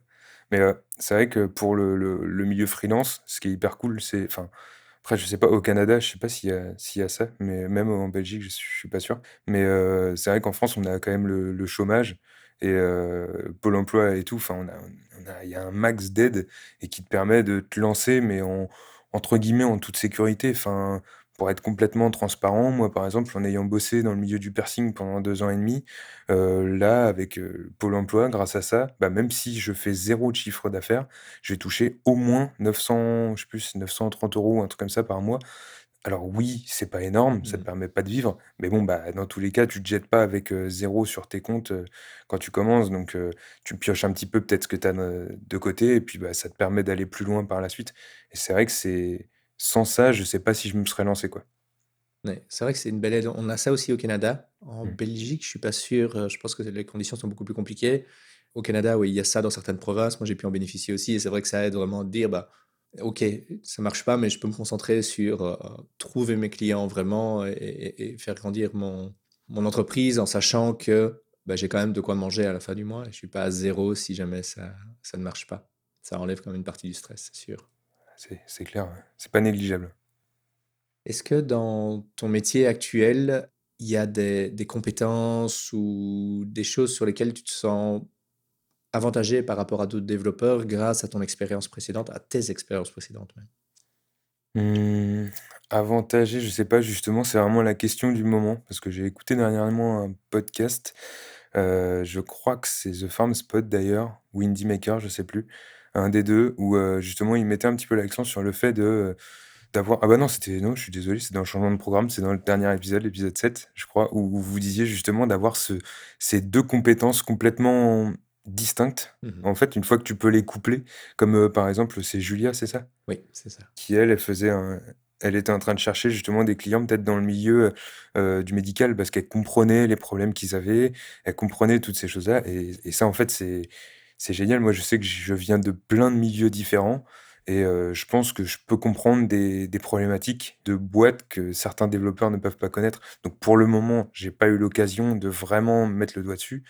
Mais heu, c'est vrai que pour le le le milieu freelance, ce qui est hyper cool, c'est enfin, après je sais pas au Canada, je sais pas s'il y y a ça, mais même en Belgique, je je suis pas sûr. Mais heu, c'est vrai qu'en France, on a quand même le le chômage et Pôle emploi et tout, enfin, on a on a il y a un max d'aide et qui te permet de te lancer, mais en entre guillemets, «en toute sécurité». Enfin, pour être complètement transparent, moi, par exemple, en ayant bossé dans le milieu du piercing pendant 2 ans et demi, heu, là, avec, heu, Pôle emploi, grâce à ça, bah, même si je fais 0 de chiffre d'affaires, je vais toucher au moins 900, je sais plus, 930 €, un truc comme ça par mois. Alors oui, c'est pas énorme, ça te Mmh. permet pas de vivre, mais bon, bah, dans tous les cas, tu te jettes pas avec, heu, 0 sur tes comptes, quand tu commences donc tu pioches un petit peu peut-être ce que tu as de côté et puis, bah, ça te permet d'aller plus loin par la suite et c'est vrai que c'est sans ça, je sais pas si je me serais lancé, quoi. Ouais, c'est vrai que c'est une belle aide. On a ça aussi au Canada. En Mmh. Belgique, je suis pas sûr, je pense que les conditions sont beaucoup plus compliquées. Au Canada, oui, il y a ça dans certaines provinces. Moi, j'ai pu en bénéficier aussi et c'est vrai que ça aide vraiment à dire: «Bah, OK, ça marche pas, mais je peux me concentrer sur, heu, trouver mes clients vraiment et et et faire grandir mon mon entreprise en sachant que, bah, j'ai quand même de quoi manger à la fin du mois et je suis pas à zéro si jamais ça ça ne marche pas». Ça enlève quand même une partie du stress, c'est sûr. C'est clair, ouais. C'est pas négligeable. Est-ce que dans ton métier actuel, il y a des des compétences ou des choses sur lesquelles tu te sens avantagé par rapport à d'autres développeurs grâce à ton expérience précédente, à tes expériences précédentes? Mmh, avantagé, je sais pas, justement, c'est vraiment la question du moment parce que j'ai écouté dernièrement un podcast, heu, je crois que c'est The Farm Spot d'ailleurs ou Indie Maker, je sais plus, un des 2 où, heu, justement, il mettait un petit peu l'accent sur le fait de, heu, d'avoir ah bah non, c'était non, je suis désolé, c'est dans le changement de programme, c'est dans le dernier épisode, l'épisode 7, je crois, où vous disiez justement d'avoir ce ces 2 compétences complètement distinctes. Mmh En fait, une fois que tu peux les coupler, comme, heu, par exemple, c'est Julia, c'est ça? Oui, c'est ça. Qui elle, elle faisait un elle était en train de chercher justement des clients peut-être dans le milieu, heu du médical parce qu'elle comprenait les problèmes qu'ils avaient, elle comprenait toutes ces choses-là et et ça en fait c'est c'est génial. Moi je sais que je viens de plein de milieux différents et heu, je pense que je peux comprendre des des problématiques de boîtes que certains développeurs ne peuvent pas connaître. Donc pour le moment, j'ai pas eu l'occasion de vraiment mettre le doigt dessus,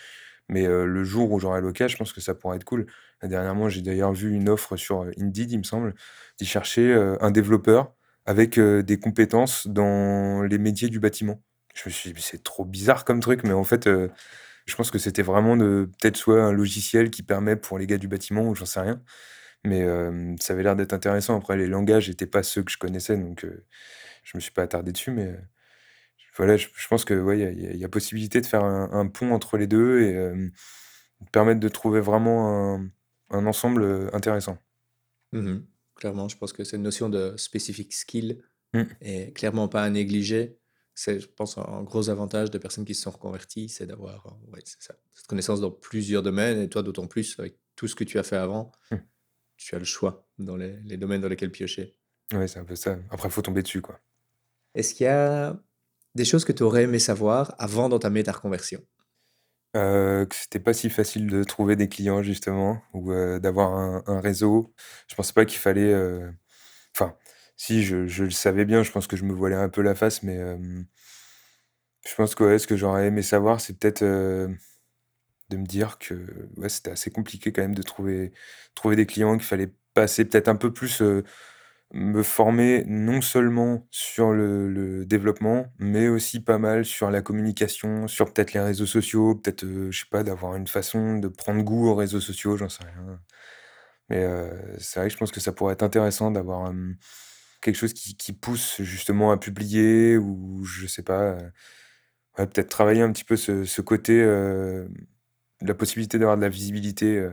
mais le jour où j'aurai l'occasion, je pense que ça pourrait être cool. Dernièrement, j'ai d'ailleurs vu une offre sur, Indeed, il me semble, cherchait, heu, un développeur avec, des compétences dans les métiers du bâtiment. Je me suis dit: «Mais c'est trop bizarre comme truc», mais en fait, je pense que c'était vraiment de peut-être soit un logiciel qui permet pour les gars du bâtiment ou j'en sais rien, mais ça avait l'air d'être intéressant. Après les langages étaient pas ceux que je connaissais donc je me suis pas attardé dessus, mais voilà, je je pense que, ouais, il y a il y a il y a possibilité de faire un un pont entre les 2 et hem, permettre de trouver vraiment un un ensemble, heu, intéressant. Mmh Clairement, je pense que cette notion de specific skill Mmh. est clairement pas à négliger. C'est, je pense, un gros avantage des personnes qui se sont reconverties, c'est d'avoir, heu, ouais, c'est ça, cette connaissance dans plusieurs domaines et toi d'autant plus avec tout ce que tu as fait avant, Mmh. tu as le choix dans les les domaines dans lesquels piocher. Ouais, c'est un peu ça. Après, faut tomber dessus, quoi. Est-ce qu'il y a des choses que tu aurais aimé savoir avant d'entamer ta reconversion? Heu, que c'était pas si facile de trouver des clients justement ou, heu, d'avoir un réseau. Je pensais pas qu'il fallait, heu enfin, si je le savais bien, je pense que je me voilais un peu la face, mais, hem, je pense que, ce que j'aurais aimé savoir, c'est peut-être, de me dire que, c'était assez compliqué quand même de trouver trouver des clients, qu'il fallait passer peut-être un peu plus, me former non seulement sur le développement, mais aussi pas mal sur la communication, sur peut-être les réseaux sociaux, peut-être, heu, je sais pas, d'avoir une façon de prendre goût aux réseaux sociaux, j'en sais rien. Mais, heu, c'est vrai que je pense que ça pourrait être intéressant d'avoir, quelque chose qui pousse justement à publier ou je sais pas, ouais, peut-être travailler un petit peu ce côté, la possibilité d'avoir de la visibilité,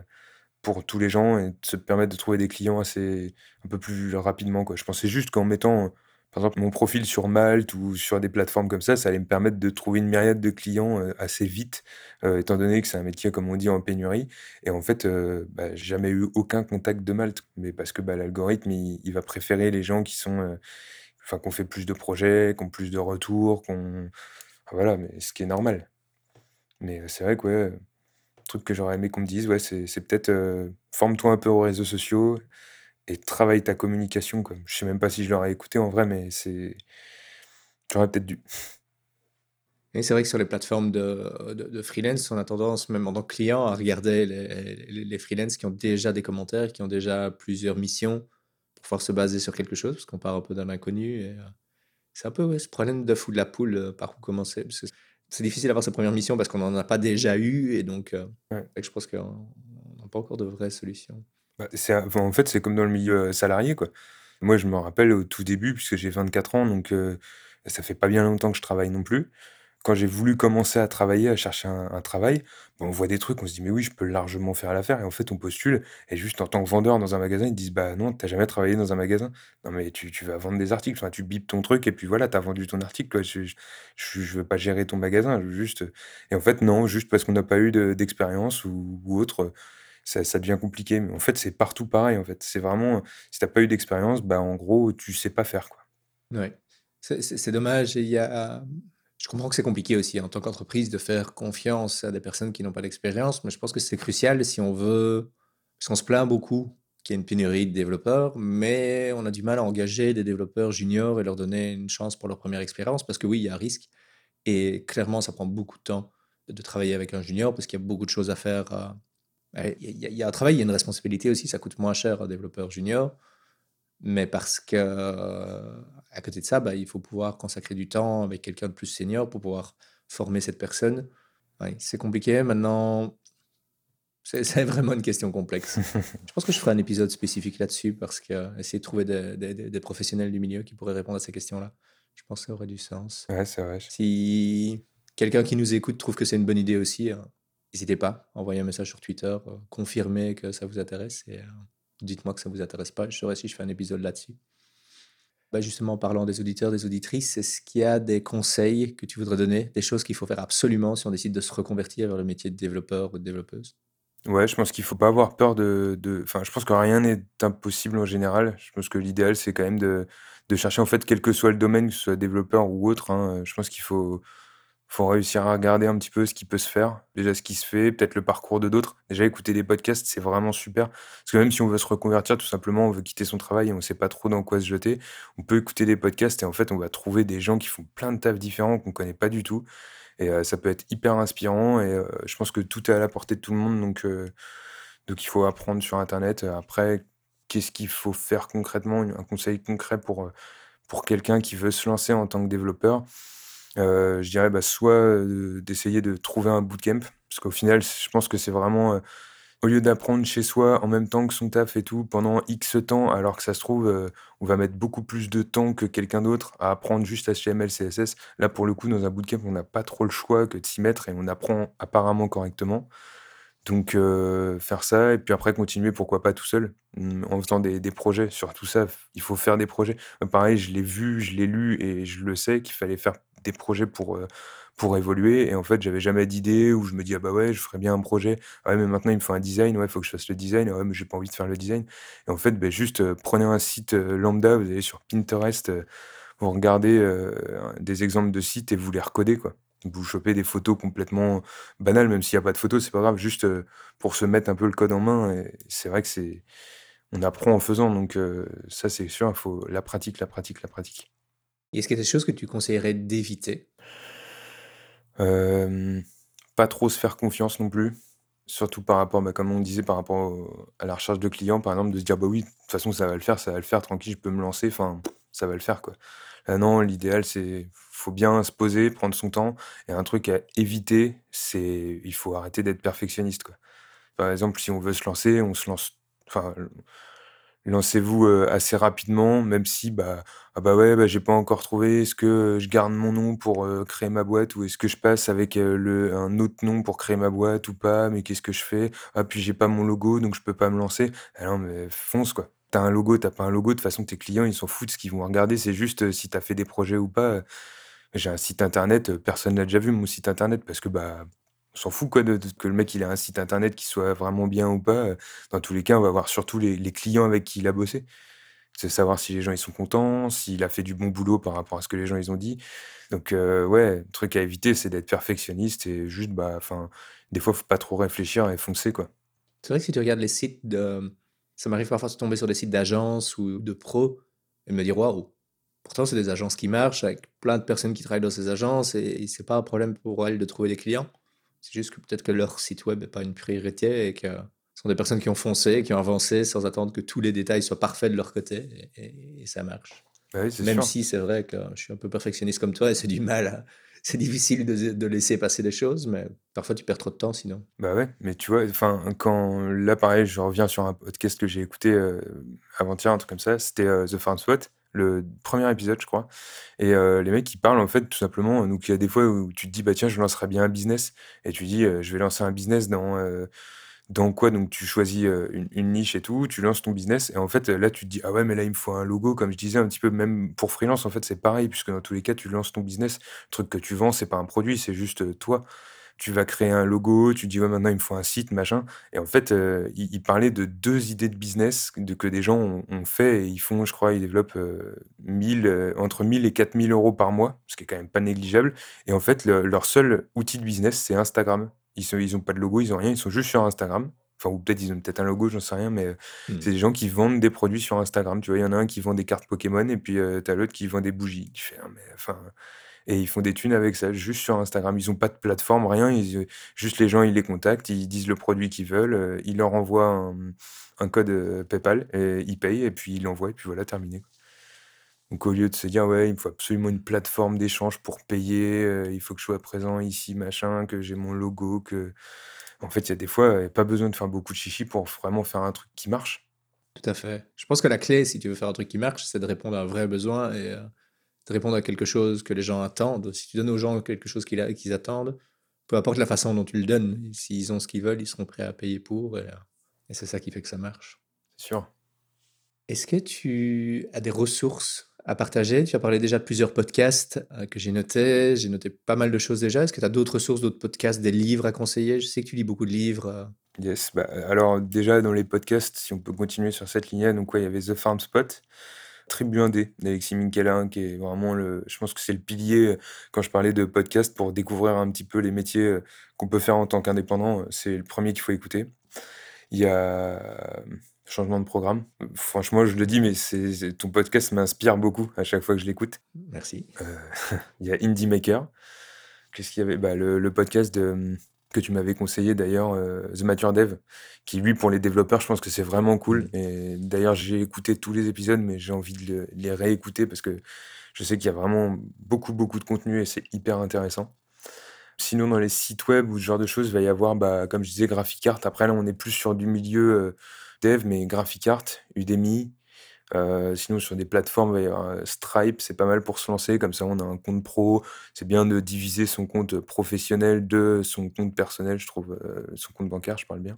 pour tous les gens et se permettre de trouver des clients assez un peu plus rapidement, quoi. Je pensais juste qu'en mettant, heu, par exemple, mon profil sur Malte ou sur des plateformes comme ça, ça allait me permettre de trouver une myriade de clients, heu, assez vite, heu, étant donné que c'est un métier, comme on dit, en pénurie et en fait, heu, bah, j'ai jamais eu aucun contact de Malte. Mais parce que, bah, l'algorithme, il va préférer les gens qui sont, enfin, qui ont fait plus de projets, qui ont plus de retours, enfin, voilà, mais ce qui est normal. Mais, c'est vrai que, ouais, Truc que j'aurais aimé qu'on me dise, ouais, c'est peut-être, heu, forme-toi un peu aux réseaux sociaux et travaille ta communication, quoi. Je sais même pas si je l'aurais écouté en vrai, mais c'est j'aurais peut-être dû. Et c'est vrai que sur les plateformes de de de freelance, on a tendance, même en tant que client, à regarder les les freelances qui ont déjà des commentaires, qui ont déjà plusieurs missions pour pouvoir se baser sur quelque chose, parce qu'on part un peu d'un inconnu et heu, c'est un peu, ce problème d'œuf ou de la poule, heu, par où commencer. C'est difficile d'avoir sa première mission parce qu'on n'en a pas déjà eu et donc euh, je pense qu'on n'a pas encore de vraies solutions. Bah, en fait, c'est comme dans le milieu salarié, quoi. Moi, je me rappelle au tout début, puisque j'ai 24 ans, donc ça fait pas bien longtemps que je travaille non plus quand j'ai voulu commencer à travailler, à chercher un, travail, ben, on voit des trucs, on se dit, mais oui, je peux largement faire l'affaire. Et en fait, on postule, et juste en tant que vendeur dans un magasin, ils disent, bah non, t'as jamais travaillé dans un magasin. Non, mais tu, vas vendre des articles, tu bipes ton truc, et puis voilà, t'as vendu ton article. Je, je, veux pas gérer ton magasin, juste. Et en fait, non, juste parce qu'on n'a pas eu d'expérience ou, autre. Ça, ça, devient compliqué. Mais en fait, c'est partout pareil. En fait, c'est vraiment, si t'as pas eu d'expérience, bah, en gros, tu sais pas faire. Quoi. Ouais. C'est dommage. Il y a, je comprends que c'est compliqué aussi en tant qu'entreprise de faire confiance à des personnes qui n'ont pas d'expérience, mais je pense que c'est crucial si on veut, parce qu'on se plaint beaucoup qu'il y a une pénurie de développeurs, mais on a du mal à engager des développeurs juniors et leur donner une chance pour leur première expérience, parce que oui, il y a un risque, et clairement, ça prend beaucoup de temps de travailler avec un junior, parce qu'il y a beaucoup de choses à faire. Il y, a un travail, il y a une responsabilité aussi, ça coûte moins cher un développeur junior, mais parce que à côté de ça, bah, il faut pouvoir consacrer du temps avec quelqu'un de plus senior pour pouvoir former cette personne. c'est compliqué. Maintenant, c'est vraiment une question complexe. je pense que je ferai un épisode spécifique là-dessus parce que essayer de trouver des, professionnels du milieu qui pourraient répondre à ces questions-là, je pense que ça aurait du sens. Ouais, c'est vrai. Si quelqu'un qui nous écoute trouve que c'est une bonne idée aussi, hein, n'hésitez pas, envoyez un message sur Twitter, euh, confirmez que ça vous intéresse et euh, dites-moi que ça vous intéresse pas. Je saurai si je fais un épisode là-dessus. Bah justement, en parlant des auditeurs, des auditrices, est-ce qu'il y a des conseils que tu voudrais donner, des choses qu'il faut faire absolument si on décide de se reconvertir vers le métier de développeur ou de développeuse? Ouais, je pense qu'il faut pas avoir peur de, Enfin, je pense que rien n'est impossible en général. Je pense que l'idéal, c'est quand même de, de chercher, en fait, quel que soit le domaine, que ce soit développeur ou autre. Hein, je pense qu'il faut, faut réussir à regarder un petit peu ce qui peut se faire, déjà ce qui se fait, peut-être le parcours de d'autres. Déjà écouter des podcasts, c'est vraiment super. Parce que même si on veut se reconvertir, tout simplement, on veut quitter son travail et on ne sait pas trop dans quoi se jeter, on peut écouter des podcasts et en fait, on va trouver des gens qui font plein de tafs différents qu'on ne connaît pas du tout. Et euh, ça peut être hyper inspirant et euh, je pense que tout est à la portée de tout le monde. Donc, euh, donc il faut apprendre sur Internet. Après, qu'est-ce qu'il faut faire concrètement? Un conseil concret pour, pour quelqu'un qui veut se lancer en tant que développeur? Je dirais, bah, soit, d'essayer de trouver un bootcamp, parce qu'au final, je pense que c'est vraiment, au lieu d'apprendre chez soi en même temps que son taf et tout, pendant X temps, alors que ça se trouve, on va mettre beaucoup plus de temps que quelqu'un d'autre à apprendre juste HTML, CSS. Là, pour le coup, dans un bootcamp, on n'a pas trop le choix que de s'y mettre et on apprend apparemment correctement. Donc, faire ça et puis après continuer, pourquoi pas tout seul, mmh, en faisant des projets. Sur tout ça, il faut faire des projets. pareil, je l'ai vu, je l'ai lu et je le sais qu'il fallait faire des projets pour, euh, pour évoluer. Et en fait, j'avais jamais d'idée où je me dis, ah bah ouais, je ferais bien un projet. Ah ouais, mais maintenant, il me faut un design. Ouais, il faut que je fasse le design. Ah ouais, mais j'ai pas envie de faire le design. Et en fait, ben, juste euh, prenez un site euh, lambda, vous allez sur Pinterest, vous regardez des exemples de sites et vous les recodez, quoi. Vous chopez des photos complètement banales, même s'il n'y a pas de photos, c'est pas grave, juste pour se mettre un peu le code en main. Et c'est vrai que c'est. On apprend en faisant, donc ça c'est sûr, il faut la pratique, la pratique, la pratique. Est-ce qu'il y a des choses que tu conseillerais d'éviter? Pas trop se faire confiance non plus. Surtout par rapport, bah, comme on disait, par rapport à la recherche de clients, par exemple, de se dire, bah oui, de toute façon, ça va le faire, ça va le faire, tranquille, je peux me lancer, enfin, ça va le faire, quoi. Là, non, l'idéal, c'est, faut bien se poser, prendre son temps. Et un truc à éviter, c'est, il faut arrêter d'être perfectionniste, quoi. Par exemple, si on veut se lancer, on se lance, enfin, lancez-vous assez rapidement, même si bah ah bah ouais, bah, j'ai pas encore trouvé. Est-ce que je garde mon nom pour créer ma boîte ou est-ce que je passe avec un autre nom pour créer ma boîte ou pas Mais qu'est-ce que je fais? Ah puis j'ai pas mon logo donc je peux pas me lancer. Ah non mais fonce quoi. T'as un logo, t'as pas un logo. De toute façon tes clients ils s'en foutent. Ce qu'ils vont regarder c'est juste si t'as fait des projets ou pas. J'ai un site internet, personne n'a déjà vu mon site internet parce que bah on s'en fout quoi de, que le mec il ait un site internet qui soit vraiment bien ou pas. Dans tous les cas, on va voir surtout les, clients avec qui il a bossé. C'est savoir si les gens ils sont contents, s'il a fait du bon boulot par rapport à ce que les gens ils ont dit. Donc euh, ouais, le truc à éviter, c'est d'être perfectionniste et juste bah, enfin, des fois faut pas trop réfléchir et foncer quoi. C'est vrai que si tu regardes les sites ça m'arrive parfois de tomber sur des sites d'agences ou de pros et de me dire waouh. Pourtant, c'est des agences qui marchent avec plein de personnes qui travaillent dans ces agences et c'est pas un problème pour elles de trouver des clients. C'est juste que peut-être que leur site web n'est pas une priorité et que ce sont des personnes qui ont foncé, qui ont avancé sans attendre que tous les détails soient parfaits de leur côté et, ça marche. Bah Même si c'est vrai que je suis un peu perfectionniste comme toi et c'est du mal. c'est difficile de, de, laisser passer des choses, mais parfois tu perds trop de temps sinon. Bah ouais, mais tu vois, enfin, quand là, pareil, je reviens sur un podcast que j'ai écouté euh, avant-hier, un truc comme ça, c'était euh, The Farm Spot, le premier épisode, je crois. Et euh, les mecs, ils parlent en fait tout simplement. Donc, il y a des fois où tu te dis, bah tiens, je lancerai bien un business. Et tu dis, je vais lancer un business dans dans quoi? Donc tu choisis une, niche et tout, tu lances ton business et en fait là tu te dis ah ouais mais là il me faut un logo comme je disais un petit peu même pour freelance en fait c'est pareil puisque dans tous les cas tu lances ton business, le truc que tu vends c'est pas un produit c'est juste toi. Tu vas créer un logo, tu dis ouais maintenant il me faut un site machin et en fait il, parlait de deux idées de business de, que des gens ont, fait et ils font je crois ils développent 1000 entre 1000 et 4000 euros par mois ce qui est quand même pas négligeable et en fait leur seul outil de business c'est Instagram ils n'ont pas de logo, ils ont rien, ils sont juste sur Instagram. Enfin, ou peut-être ils ont peut-être un logo, j'en sais rien, mais hmm. c'est des gens qui vendent des produits sur Instagram. Tu vois, il y en a un qui vend des cartes Pokémon et puis euh, tu as l'autre qui vend des bougies. Tu fais, ah, mais enfin. Et ils font des thunes avec ça, juste sur Instagram. Ils n'ont pas de plateforme, rien. Ils, juste les gens, ils les contactent, ils disent le produit qu'ils veulent, euh, ils leur envoient un, code euh, PayPal, et ils payent, et puis ils l'envoient, et puis voilà, terminé. Donc au lieu de se dire: «Ouais, il me faut absolument une plateforme d'échange pour payer, euh, il faut que je sois présent ici, machin, que j'ai mon logo, que» en fait, il y a des fois, pas besoin de faire beaucoup de chichi pour vraiment faire un truc qui marche. Tout à fait. Je pense que la clé, si tu veux faire un truc qui marche, c'est de répondre à un vrai besoin et euh, de répondre à quelque chose que les gens attendent. Si tu donnes aux gens quelque chose qu'ils attendent, peu importe la façon dont tu le donnes, s'ils ont ce qu'ils veulent, ils seront prêts à payer pour et, et c'est ça qui fait que ça marche. C'est sûr. Est-ce que tu as des ressources à partager? Tu as parlé déjà de plusieurs podcasts euh, que j'ai notés. J'ai noté pas mal de choses déjà. Est-ce que tu as d'autres sources, d'autres podcasts, des livres à conseiller? Je sais que tu lis beaucoup de livres. Euh. Yes. Bah, alors, déjà, dans les podcasts, si on peut continuer sur cette lignée, donc, il y avait The Farm Spot. Tribu Indé d'Alexis Minkelin, qui est vraiment le. Je pense que c'est le pilier euh, quand je parlais de podcast pour découvrir un petit peu les métiers qu'on peut faire en tant qu'indépendant. C'est le premier qu'il faut écouter. Il y a changement de programme. Franchement, je le dis, mais c'est, ton podcast m'inspire beaucoup à chaque fois que je l'écoute. Merci. Euh, il y a Indie Maker. Qu'est-ce qu'il y avait? Bah, le, podcast de, que tu m'avais conseillé d'ailleurs, euh, The Mature Dev, qui lui, pour les développeurs, je pense que c'est vraiment cool. Mm. Et d'ailleurs, j'ai écouté tous les épisodes, mais j'ai envie de les réécouter parce que je sais qu'il y a vraiment beaucoup, beaucoup de contenu et c'est hyper intéressant. Sinon, dans les sites web ou ce genre de choses, il va y avoir, bah, comme je disais, GraphiCart. Après, là, on est plus sur du milieu. Euh, dev, mais GraphiCart, Udemy. Euh, sinon, sur des plateformes, euh, Stripe, c'est pas mal pour se lancer. Comme ça, on a un compte pro. C'est bien de diviser son compte professionnel de son compte personnel, je trouve, euh, son compte bancaire, je parle bien.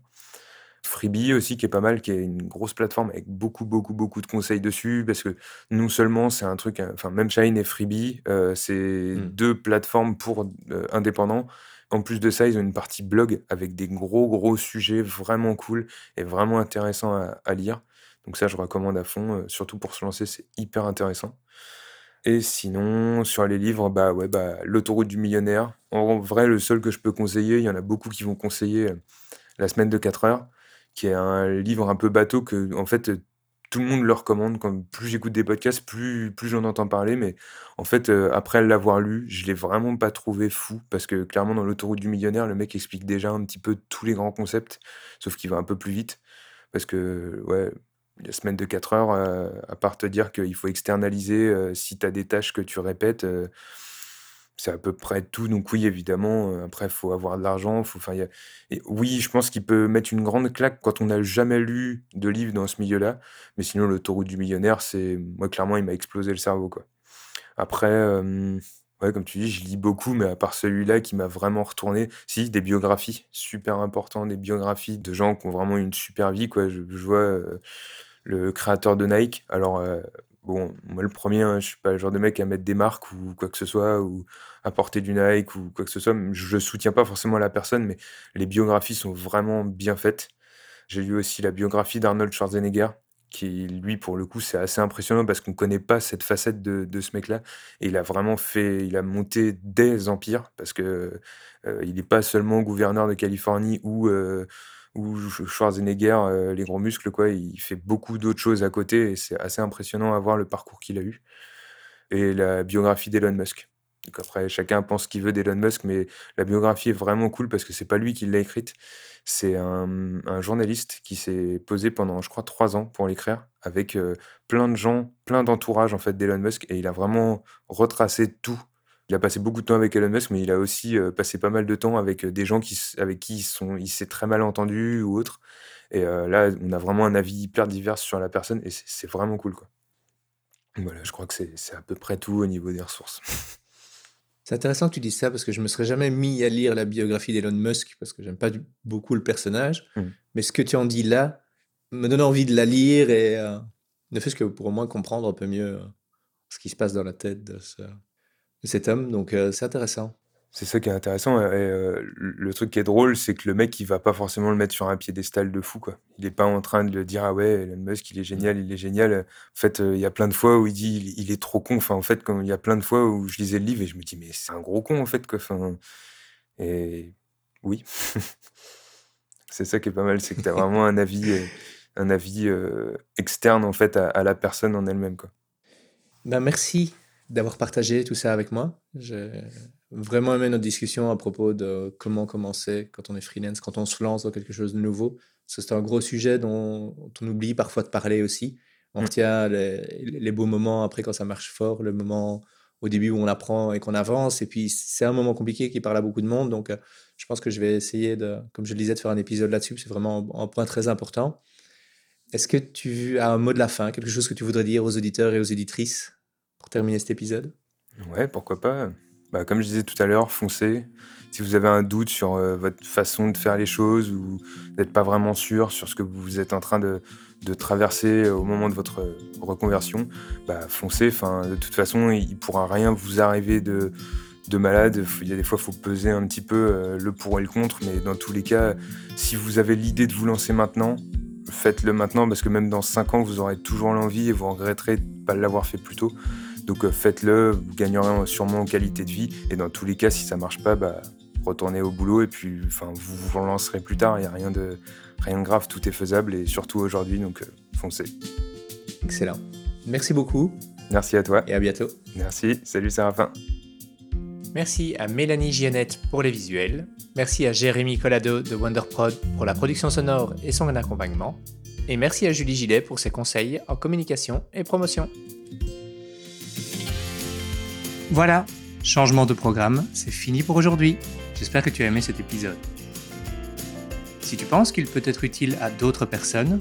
Freebie aussi, qui est pas mal, qui est une grosse plateforme avec beaucoup, beaucoup, beaucoup de conseils dessus, parce que non seulement c'est un truc, enfin, même Shine et Freebie, c'est mmh. deux plateformes pour indépendants en plus de ça, ils ont une partie blog avec des gros, gros sujets vraiment cool et vraiment intéressants à, lire. Donc ça, je recommande à fond, euh, surtout pour se lancer, c'est hyper intéressant. Et sinon, sur les livres, bah ouais, bah, L'autoroute du millionnaire. En vrai, le seul que je peux conseiller, il y en a beaucoup qui vont conseiller euh, La semaine de 4 heures, qui est un livre un peu bateau que, en fait, tout le monde le recommande. Plus j'écoute des podcasts, plus, plus j'en entends parler. Mais en fait, euh, après l'avoir lu, je l'ai vraiment pas trouvé fou. Parce que clairement, dans l'autoroute du millionnaire, le mec explique déjà un petit peu tous les grands concepts. Sauf qu'il va un peu plus vite. Parce que, ouais, la semaine de 4 heures, euh, à part te dire qu'il faut externaliser euh, si tu as des tâches que tu répètes c'est à peu près tout. Donc oui, évidemment, euh, après, il faut avoir de l'argent. Faut, oui, je pense qu'il peut mettre une grande claque quand on n'a jamais lu de livre dans ce milieu-là. Mais sinon, l'autoroute du millionnaire, c'est moi, clairement, il m'a explosé le cerveau. Quoi. Après, euh, ouais, comme tu dis, je lis beaucoup, mais à part celui-là qui m'a vraiment retourné, si, des biographies, super important, des biographies de gens qui ont vraiment une super vie. Quoi. Je, vois euh, le créateur de Nike. Alors, bon, moi, le premier, hein, je suis pas le genre de mec à mettre des marques ou quoi que ce soit, ou à porter du Nike ou quoi que ce soit. Je soutiens pas forcément la personne, mais les biographies sont vraiment bien faites. J'ai lu aussi la biographie d'Arnold Schwarzenegger, qui, lui, pour le coup, c'est assez impressionnant parce qu'on connaît pas cette facette de, ce mec-là. Et il a vraiment fait, il a monté des empires parce que euh, il n'est pas seulement gouverneur de Californie ou euh, ou Schwarzenegger, euh, les gros muscles, quoi, il fait beaucoup d'autres choses à côté et c'est assez impressionnant à voir le parcours qu'il a eu. Et la biographie d'Elon Musk. Après, chacun pense ce qu'il veut d'Elon Musk, mais la biographie est vraiment cool parce que c'est pas lui qui l'a écrite. C'est un, journaliste qui s'est posé pendant, je crois, trois ans pour l'écrire, avec euh, plein de gens, plein d'entourage en fait d'Elon Musk, et il a vraiment retracé tout il a passé beaucoup de temps avec Elon Musk, mais il a aussi passé pas mal de temps avec des gens qui, avec qui ils sont, il s'est très mal entendu ou autre. Et là, on a vraiment un avis hyper divers sur la personne et c'est vraiment cool, quoi. Voilà, je crois que c'est à peu près tout au niveau des ressources. C'est intéressant que tu dises ça parce que je me serais jamais mis à lire la biographie d'Elon Musk parce que j'aime pas beaucoup le personnage. Mmh. Mais ce que tu en dis là me donne envie de la lire et ne fait-ce que pour au moins comprendre un peu mieux ce qui se passe dans la tête de, cet homme. Donc c'est intéressant. C'est ça qui est intéressant. Et, euh, le truc qui est drôle, c'est que le mec, il va pas forcément le mettre sur un piédestal de fou, quoi. Il est pas en train de le dire, ah ouais, Elon Musk, il est génial, il est génial. En fait, euh, il y a plein de fois où il dit, il, est trop con. Enfin, en fait, il y a plein de fois où je lisais le livre et je me dis, mais c'est un gros con, en fait, quoi. Enfin, et oui. c'est ça qui est pas mal, c'est que tu as vraiment un avis, euh, un avis externe, en fait, à, la personne en elle-même, quoi. Ben, merci d'avoir partagé tout ça avec moi. J'ai vraiment aimé notre discussion à propos de comment commencer quand on est freelance, quand on se lance dans quelque chose de nouveau. C'est un gros sujet dont on oublie parfois de parler aussi. On mm. retient les, beaux moments après quand ça marche fort, le moment au début où on apprend et qu'on avance. Et puis, c'est un moment compliqué qui parle à beaucoup de monde. Donc, euh, je pense que je vais essayer, de, comme je le disais, de faire un épisode là-dessus. C'est vraiment un point très important. Est-ce que tu as un mot de la fin, quelque chose que tu voudrais dire aux auditeurs et aux auditrices? Pour terminer cet épisode Ouais, pourquoi pas. Bah, comme je disais tout à l'heure, foncez. Si vous avez un doute sur euh, votre façon de faire les choses ou n'êtes pas vraiment sûr sur ce que vous êtes en train de, de traverser au moment de votre reconversion, bah, foncez. Enfin, de toute façon, il ne pourra rien vous arriver de, de malade. Il y a des fois, il faut peser un petit peu euh, le pour et le contre. Mais dans tous les cas, si vous avez l'idée de vous lancer maintenant, faites-le maintenant parce que même dans 5 ans, vous aurez toujours l'envie et vous regretterez de ne pas l'avoir fait plus tôt. Donc euh, faites-le, vous gagnerez sûrement en qualité de vie. Et dans tous les cas, si ça marche pas, bah, retournez au boulot et puis enfin, vous vous relancerez plus tard. Il n'y a rien de, rien de grave, tout est faisable et surtout aujourd'hui, donc euh, foncez. Excellent. Merci beaucoup. Merci à toi. Et à bientôt. Merci. Salut Séraphin. Merci à Mélanie Giannette pour les visuels. Merci à Jérémy Collado de WonderProd pour la production sonore et son accompagnement. Et merci à Julie Gillet pour ses conseils en communication et promotion. Voilà, changement de programme, c'est fini pour aujourd'hui. J'espère que tu as aimé cet épisode. Si tu penses qu'il peut être utile à d'autres personnes,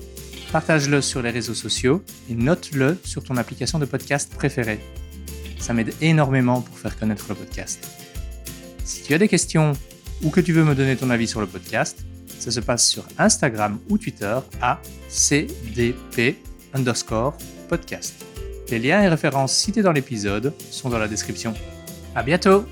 partage-le sur les réseaux sociaux et note-le sur ton application de podcast préférée. Ça m'aide énormément pour faire connaître le podcast. Si tu as des questions ou que tu veux me donner ton avis sur le podcast, ça se passe sur Instagram ou Twitter à cdp underscore podcast. Les liens et références cités dans l'épisode sont dans la description. À bientôt!